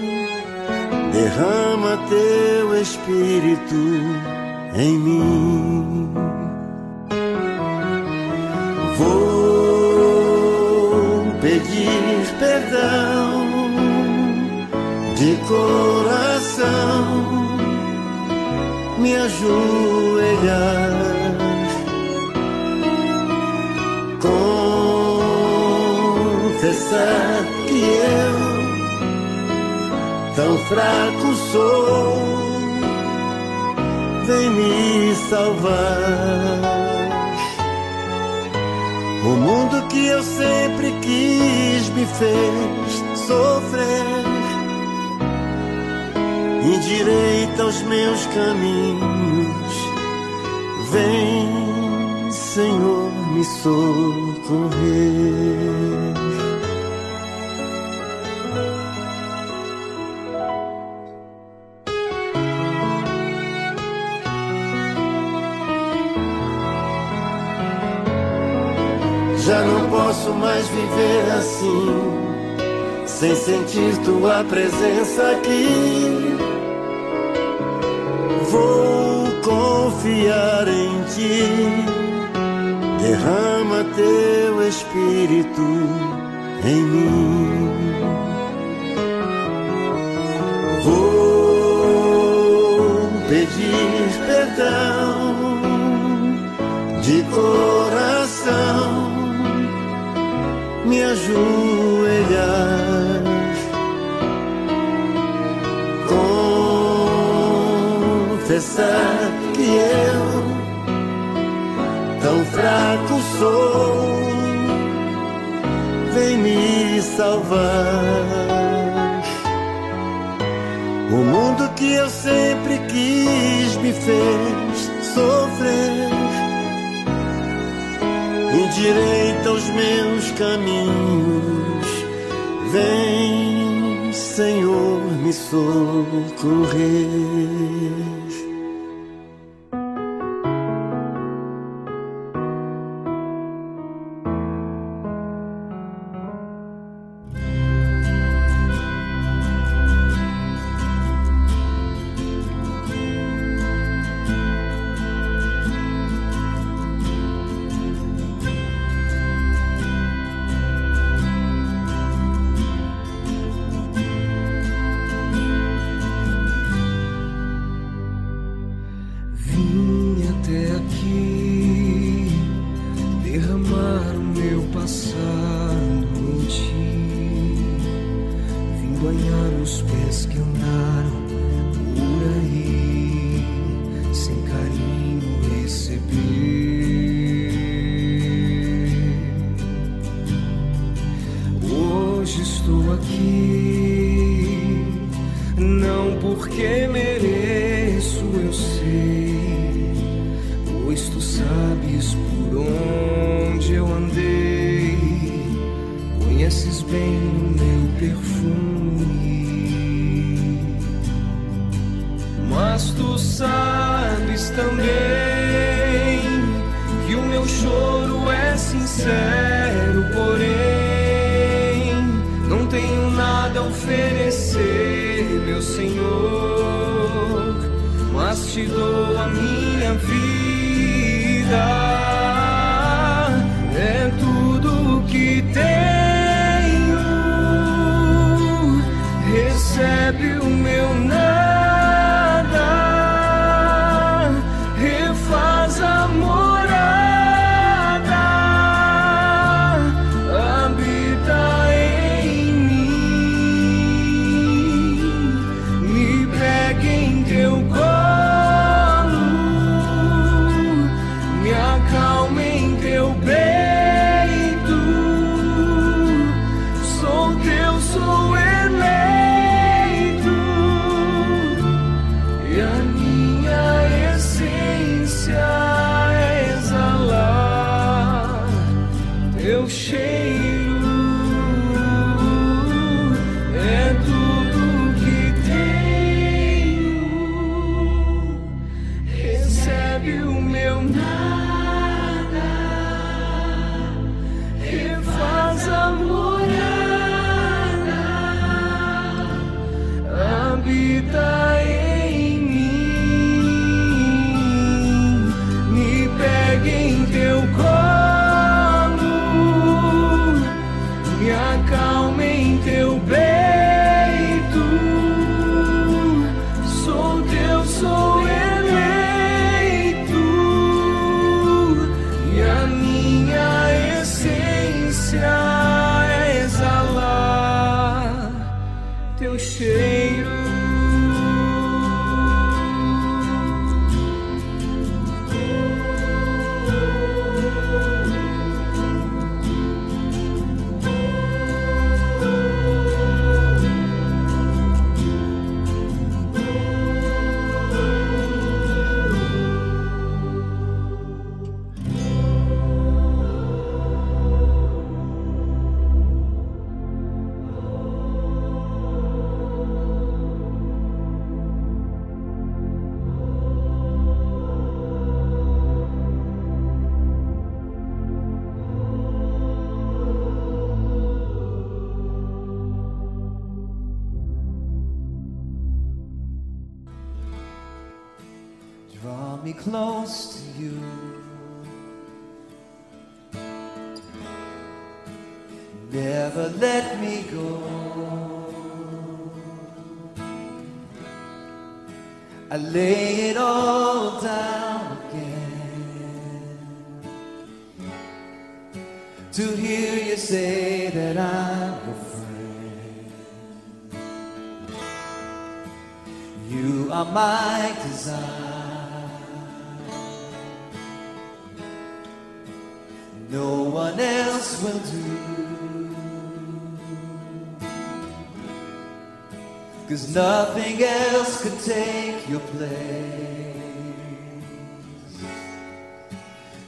derrama teu espírito em mim. Vou pedir perdão de coração me ajoelhar. Confessar que eu tão fraco sou, vem me salvar. O mundo que eu sempre quis me fez sofrer endireita os meus caminhos. Vem, Senhor, me socorrer. Já não posso mais viver assim, sem sentir tua presença aqui confiar em ti. Derrama teu espírito em mim. Vou pedir perdão de coração, me ajoelhar confessar eu tão fraco sou, vem me salvar. O mundo que eu sempre quis me fez sofrer, endireita os meus caminhos, vem, Senhor, me socorrer. oferecer, meu Senhor, mas te dou a minha vida. Nothing else could take your place.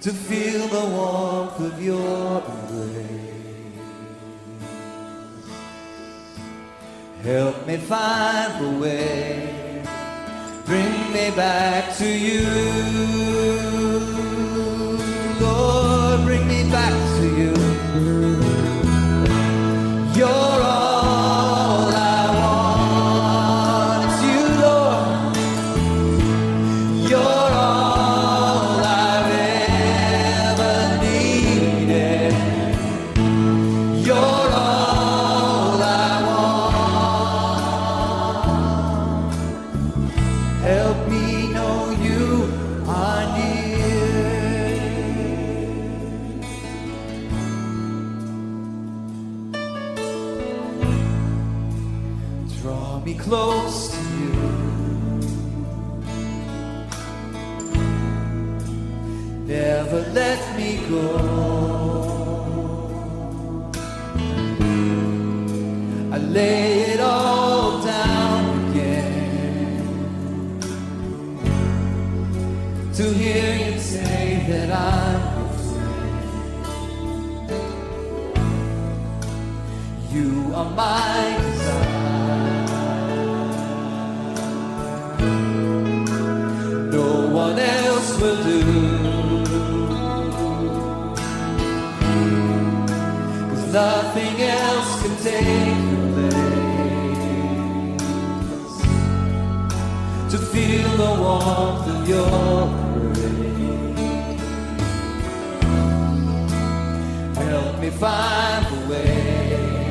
To feel the warmth of your embrace. Help me find a way. Bring me back to you. Lord, bring me back to you. You're nothing else can take your place. To feel the warmth of your embrace. Help me find the way.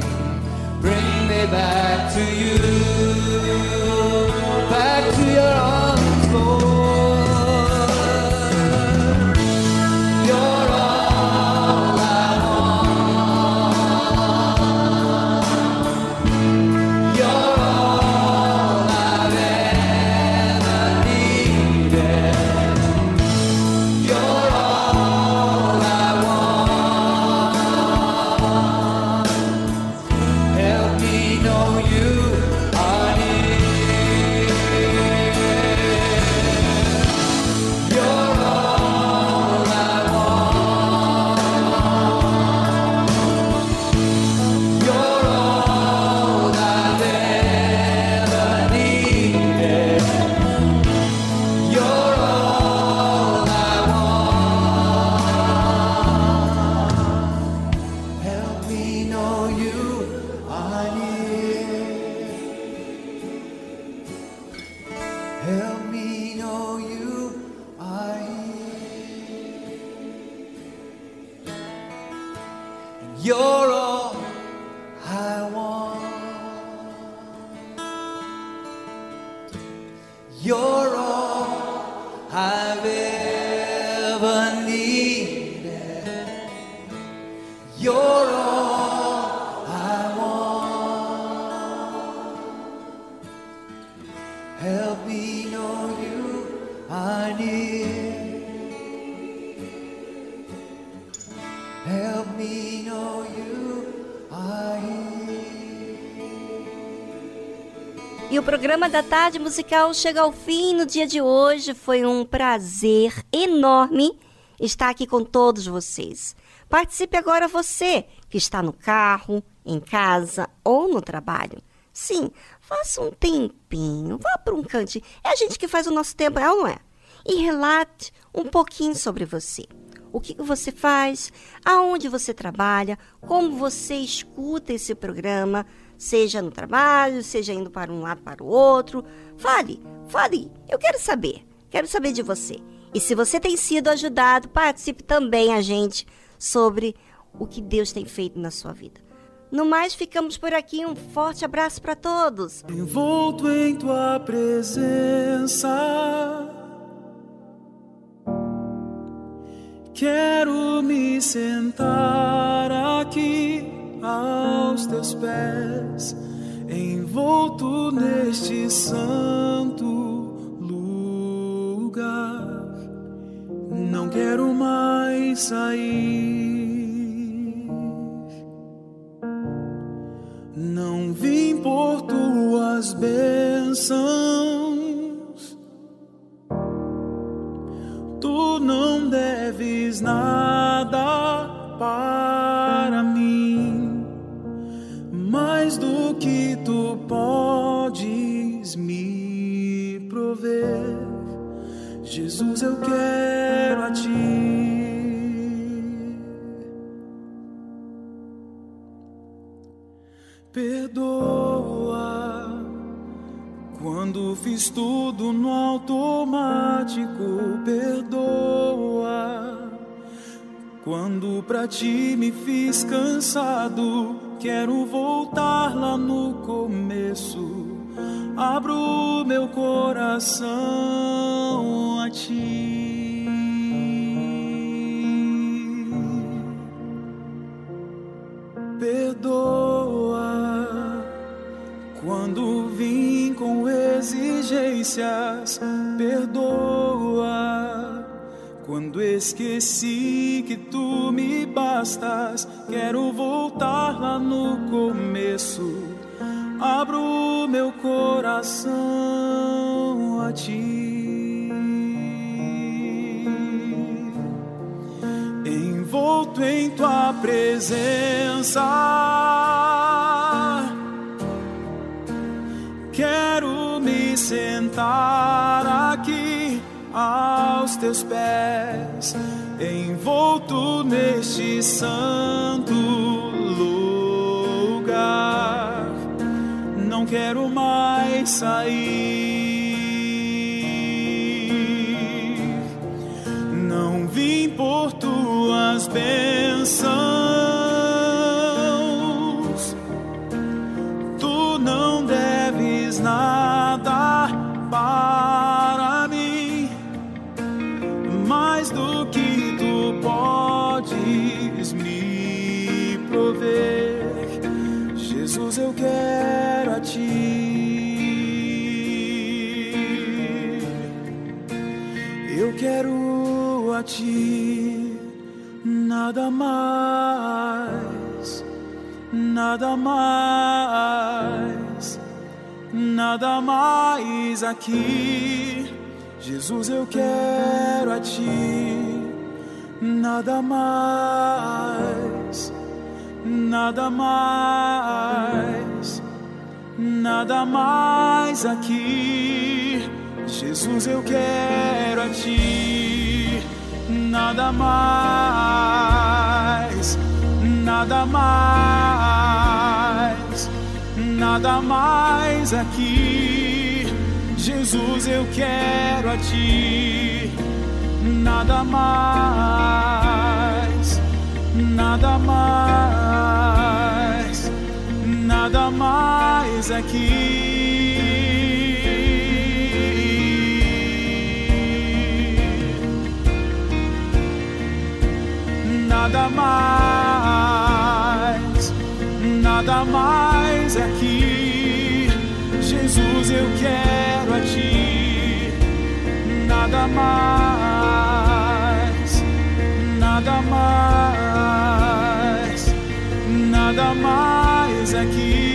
Bring me back to you. Back to your arms, Lord. you I near. Programa da tarde musical chega ao fim no dia de hoje. Foi um prazer enorme estar aqui com todos vocês. Participe agora você que está no carro, em casa ou no trabalho. Sim, faça um tempinho, vá para um cantinho. É a gente que faz o nosso tempo, é ou não é? E relate um pouquinho sobre você. O que você faz, aonde você trabalha, como você escuta esse programa, seja no trabalho, seja indo para um lado para o outro. Fale, fale, eu quero saber, quero saber de você. E se você tem sido ajudado, participe também a gente sobre o que Deus tem feito na sua vida. No mais, ficamos por aqui. Um forte abraço para todos. Envolto em tua presença. Quero me sentar aqui aos teus pés, envolto neste santo lugar. Não quero mais sair. Não vim por tuas bênçãos. Tu não deves nada para podes me prover. Jesus, eu quero a ti. Perdoa quando fiz tudo no automático. Perdoa quando pra ti me fiz cansado. Quero voltar lá no começo. Abro meu coração a ti. Perdoa quando vim com exigências. Perdoa quando esqueci que tu me bastas. Quero voltar lá no começo. Abro meu coração a ti. Envolto em tua presença. Quero me sentar aos teus pés, envolto neste santo lugar. Não quero mais sair. Não vim por tuas bênçãos. Nada mais, nada mais, nada mais aqui. Jesus, eu quero a ti, nada mais, nada mais, nada mais aqui. Jesus, eu quero a ti, nada mais, nada mais, nada mais aqui. Jesus, eu quero a ti, nada mais, nada mais. nada mais aqui. Nada mais, nada mais aqui. Jesus, eu quero a ti. Nada mais, nada mais, nada mais aqui.